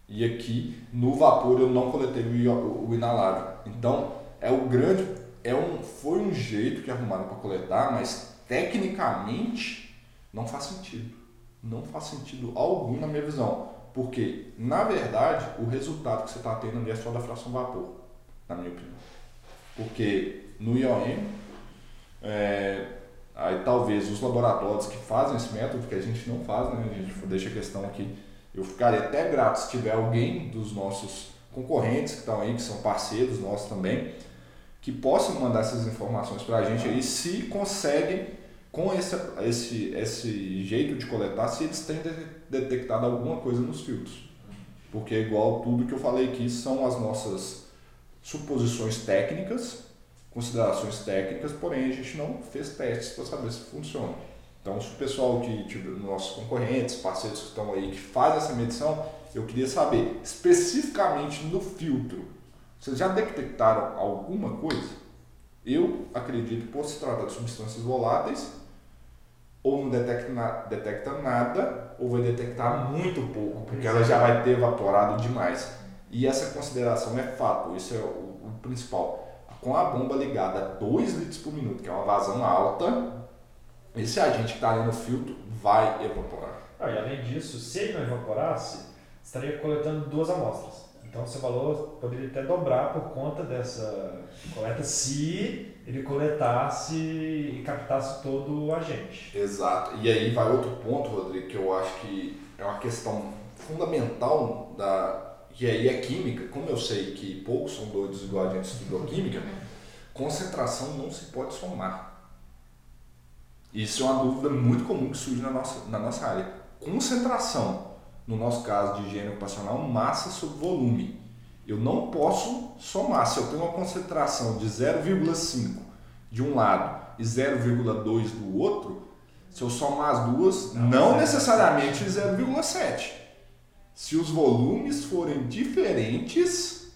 E aqui no vapor eu não coletei o, o inalável. Então é o grande, é um, foi um jeito que arrumaram para coletar, mas tecnicamente não faz sentido. Não faz sentido algum na minha visão. Porque, na verdade, o resultado que você está tendo ali é só da fração vapor, na minha opinião. Porque no IOM, é, aí talvez os laboratórios que fazem esse método, que a gente não faz, né? a gente deixa a questão aqui, eu ficaria até grato se tiver alguém dos nossos concorrentes que estão aí, que são parceiros nossos também, que possam mandar essas informações para a gente aí, se conseguem, com esse, esse, esse jeito de coletar, se eles têm detectado alguma coisa nos filtros. Porque, igual tudo que eu falei aqui, são as nossas suposições técnicas, considerações técnicas, porém a gente não fez testes para saber se funciona. Então, se o pessoal que, tipo, nossos concorrentes, parceiros que estão aí, que fazem essa medição, eu queria saber, especificamente no filtro, vocês já detectaram alguma coisa? Eu acredito, por se tratar de substâncias voláteis, ou não detecta, detecta nada, ou vai detectar muito pouco, porque ela já vai ter evaporado demais. E essa consideração é fato, isso é o, o principal. Com a bomba ligada a 2 litros por minuto, que é uma vazão alta, esse agente que está ali no filtro vai evaporar. Ah, e além disso, se ele não evaporasse, estaria coletando duas amostras. Então, seu valor poderia até dobrar por conta dessa coleta se ele coletasse e captasse todo o agente. Exato. E aí vai outro ponto, Rodrigo, que eu acho que é uma questão fundamental da que aí é química. Como eu sei que poucos são doidos igual a gente estudou química, concentração não se pode somar. Isso é uma dúvida muito comum que surge na nossa, na nossa área. Concentração, no nosso caso de higiene ocupacional, massa sobre volume. Eu não posso somar. Se eu tenho uma concentração de 0,5 de um lado e 0,2 do outro, se eu somar as duas, não, não necessariamente 0,7. Se os volumes forem diferentes,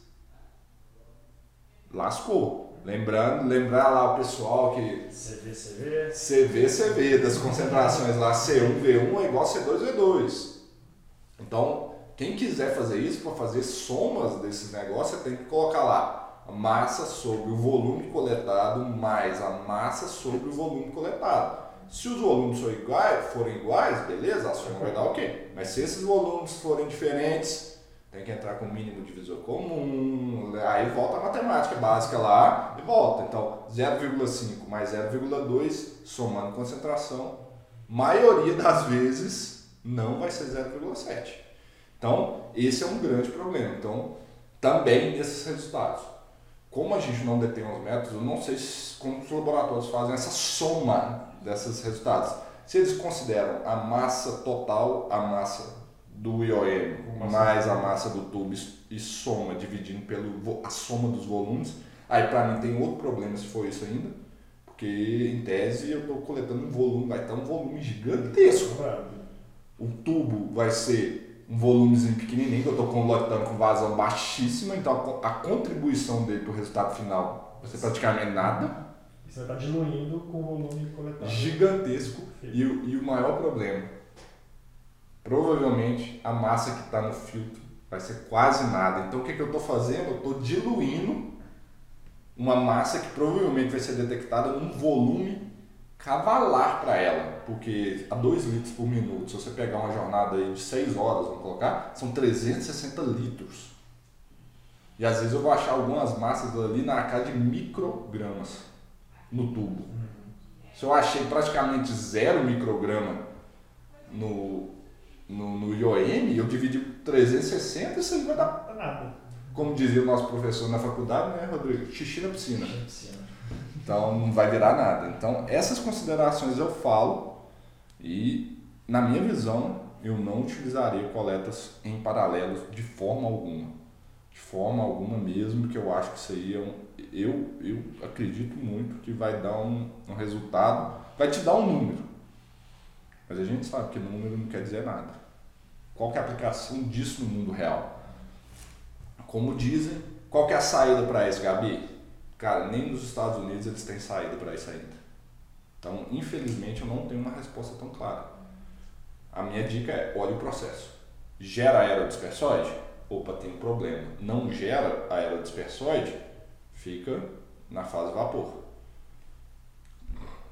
lascou. Lembrando, lembrar lá o pessoal que. CV, CV. CV, CV, das concentrações lá, C1, V1 é igual a C2, V2. Então, quem quiser fazer isso, para fazer somas desses negócios, você tem que colocar lá a massa sobre o volume coletado mais a massa sobre o volume coletado. Se os volumes forem iguais, forem iguais beleza, a soma vai dar ok. Mas se esses volumes forem diferentes, tem que entrar com o mínimo divisor comum, aí volta a matemática básica lá e volta. Então, 0,5 mais 0,2, somando concentração, maioria das vezes não vai ser 0,7. Então, esse é um grande problema. Então, também esses resultados. Como a gente não detém os métodos, eu não sei se, como os laboratórios fazem essa soma desses resultados. Se eles consideram a massa total, a massa do IOM mais a massa do tubo e soma, dividindo pelo a soma dos volumes. Aí para mim tem outro problema se for isso ainda, porque em tese eu estou coletando um volume, vai estar um volume gigantesco. O tubo vai ser um volumezinho pequenininho, que eu estou coletando com vazão baixíssima, então a, a contribuição dele para o resultado final vai ser praticamente nada. Você vai estar diluindo com o volume coletado. Gigantesco. E, e o maior problema, provavelmente a massa que está no filtro vai ser quase nada. Então o que, que eu estou fazendo? Eu estou diluindo uma massa que provavelmente vai ser detectada num volume cavalar para ela, porque a 2 litros por minuto, se você pegar uma jornada aí de 6 horas, vamos colocar, são 360 litros. E às vezes eu vou achar algumas massas ali na casa de microgramas no tubo. Se eu achei praticamente zero micrograma no, no, no IOM, eu dividi 360 e isso aí vai dar nada. Como dizia o nosso professor na faculdade, né, Rodrigo? Xixi na piscina. Então não vai virar nada. Então essas considerações eu falo e na minha visão eu não utilizaria coletas em paralelo de forma alguma. De forma alguma mesmo, que eu acho que isso aí é um, eu, eu acredito muito que vai dar um, um resultado, vai te dar um número. Mas a gente sabe que número não quer dizer nada. Qual que é a aplicação disso no mundo real? Como dizem, qual que é a saída para isso, Gabi? Cara, nem nos Estados Unidos eles têm saída para isso ainda. Então, infelizmente, eu não tenho uma resposta tão clara. A minha dica é, olhe o processo. Gera aerodispersóide? opa, tem um problema, não gera aerodispersóide, fica na fase vapor.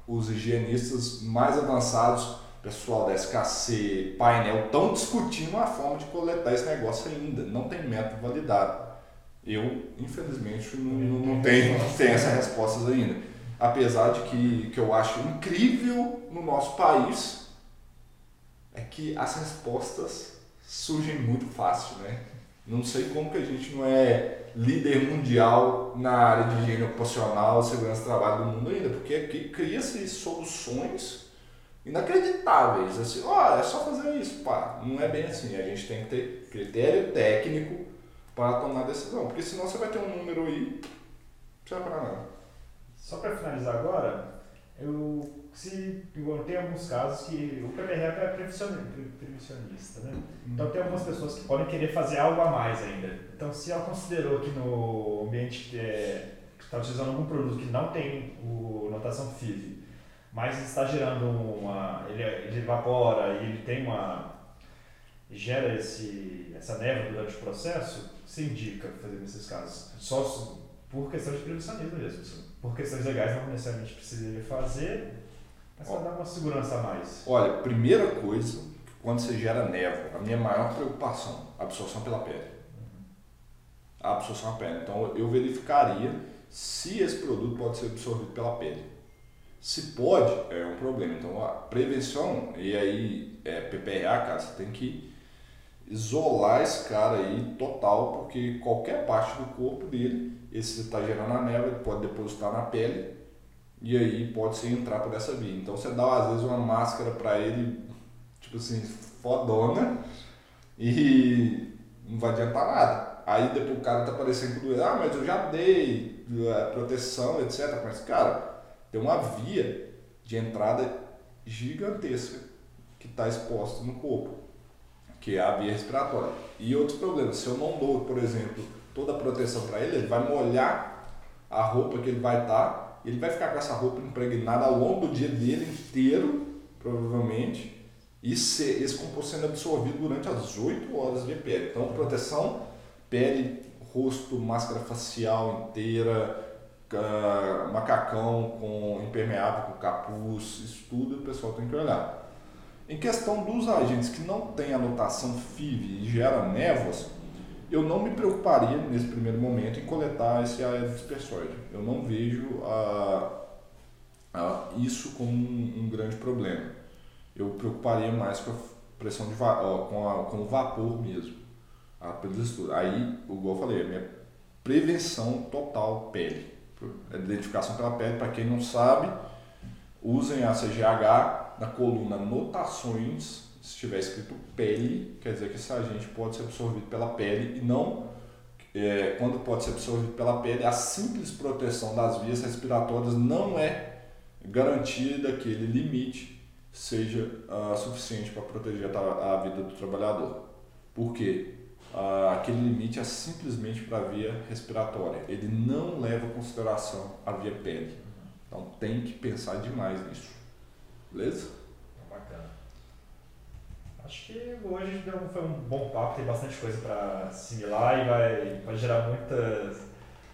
Os higienistas mais avançados, pessoal da SKC, painel, estão discutindo a forma de coletar esse negócio ainda. Não tem método validado. Eu, infelizmente, não, não, tenho, não tenho essas respostas ainda. Apesar de que, que eu acho incrível no nosso país é que as respostas surgem muito fácil, né? Não sei como que a gente não é líder mundial na área de higiene ocupacional, segurança do trabalho do mundo ainda, porque aqui cria-se soluções inacreditáveis, assim, ó, oh, é só fazer isso, pá. Não é bem assim, a gente tem que ter critério técnico para tomar decisão, porque senão você vai ter um número aí, não vai para nada. Só para finalizar agora, eu se tem alguns casos que o PPRAP é previsionista, né? Então tem algumas pessoas que podem querer fazer algo a mais ainda. Então se ela considerou que no ambiente que é, está utilizando algum produto que não tem o notação FIV, mas está gerando uma, ele, ele evapora e ele tem uma gera esse essa névoa durante o processo, se indica fazer nesses casos. Só por questão de previsionismo mesmo. Por questões legais não necessariamente precisaria fazer, mas para dar uma segurança a mais. Olha, primeira coisa, quando você gera névoa, a minha maior preocupação, absorção pela pele. A absorção pela pele. Então eu verificaria se esse produto pode ser absorvido pela pele. Se pode, é um problema. Então a prevenção, e aí é PPRA, cara, você tem que isolar esse cara aí total, porque qualquer parte do corpo dele, esse está gerando a névoa, ele pode depositar na pele e aí pode ser entrar por essa via. Então você dá às vezes uma máscara para ele, tipo assim, fodona e não vai adiantar nada. Aí depois o cara tá parecendo com doente, ah, mas eu já dei é, proteção, etc. Mas cara, tem uma via de entrada gigantesca que está exposta no corpo, que é a via respiratória. E outros problemas, se eu não dou, por exemplo, toda a proteção para ele, ele vai molhar a roupa que ele vai estar tá ele vai ficar com essa roupa impregnada ao longo do dia dele inteiro, provavelmente, e ser, esse composto sendo absorvido durante as 8 horas de pele. Então, proteção, pele, rosto, máscara facial inteira, macacão com impermeável, com capuz, isso tudo o pessoal tem que olhar. Em questão dos agentes que não têm anotação FIV e geram névoas, eu não me preocuparia nesse primeiro momento em coletar esse aerodispersóide. Eu não vejo a, a, isso como um, um, grande problema. Eu preocuparia mais com a pressão de com, a, com o vapor mesmo. A Aí, igual eu falei, a minha prevenção total pele. A identificação pela pele, para quem não sabe, usem a CGH na coluna notações se tiver escrito pele, quer dizer que esse agente pode ser absorvido pela pele e não, é, quando pode ser absorvido pela pele, a simples proteção das vias respiratórias não é garantia que aquele limite seja uh, suficiente para proteger a, a, vida do trabalhador. Por quê? Uh, aquele limite é simplesmente para a via respiratória. Ele não leva em consideração a via pele. Então tem que pensar demais nisso. Beleza? Acho que hoje foi um bom papo, tem bastante coisa para assimilar e vai, vai gerar muitas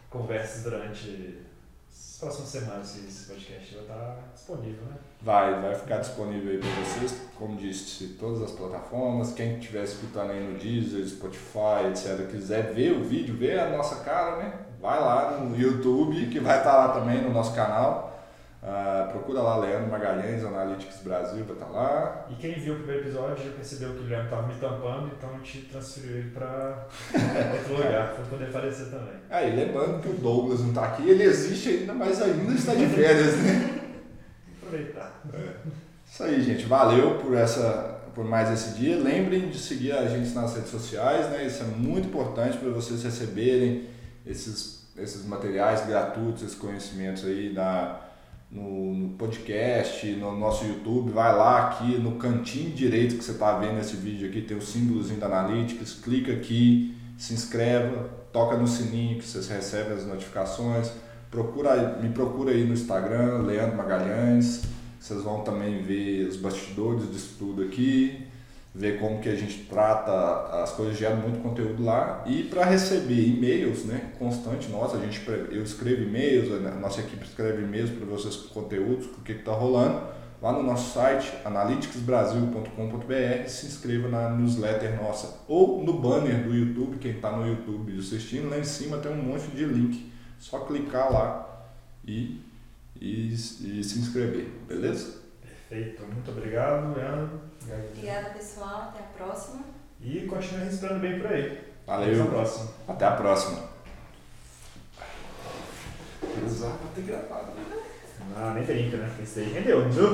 conversas durante as próximas semanas esse podcast vai estar disponível, né? Vai, vai ficar disponível aí para vocês, como disse, todas as plataformas. Quem estiver escutando aí no Deezer, Spotify, etc., quiser ver o vídeo, ver a nossa cara, né? Vai lá no YouTube, que vai estar lá também no nosso canal. Uh, procura lá Leandro Magalhães, Analytics Brasil, vai estar tá lá. E quem viu o primeiro episódio já percebeu que o Leandro estava me tampando, então a gente transferiu ele para outro lugar, para poder aparecer também. Aí, lembrando que o Douglas não está aqui, ele existe ainda, mas ainda está de férias, né? Aproveitar. É. Isso aí, gente. Valeu por, essa, por mais esse dia. Lembrem de seguir a gente nas redes sociais, né? Isso é muito importante para vocês receberem esses, esses materiais gratuitos, esses conhecimentos aí da no, no, podcast, no nosso YouTube, vai lá aqui no cantinho direito que você está vendo esse vídeo aqui, tem o símbolozinho da Analytics, clica aqui, se inscreva, toca no sininho que vocês recebem as notificações, procura, me procura aí no Instagram, Leandro Magalhães, vocês vão também ver os bastidores disso tudo aqui, ver como que a gente trata as coisas, gera muito conteúdo lá. E para receber e-mails, né, constante, nossa, a gente, eu escrevo e-mails, a nossa equipe escreve e-mails para vocês com conteúdos, com o que está rolando. Lá no nosso site, analyticsbrasil.com.br, se inscreva na newsletter nossa ou no banner do YouTube, quem está no YouTube assistindo, lá em cima tem um monte de link. Só clicar lá e, e, e se inscrever, beleza? Perfeito, muito obrigado, Leandro. Obrigada, pessoal. Até a próxima. E continue respirando bem por aí. Valeu. Até a próxima. Até a próxima. Usar pra ter gravado, né? Ah, nem brinca, né? Esse aí rendeu, não viu?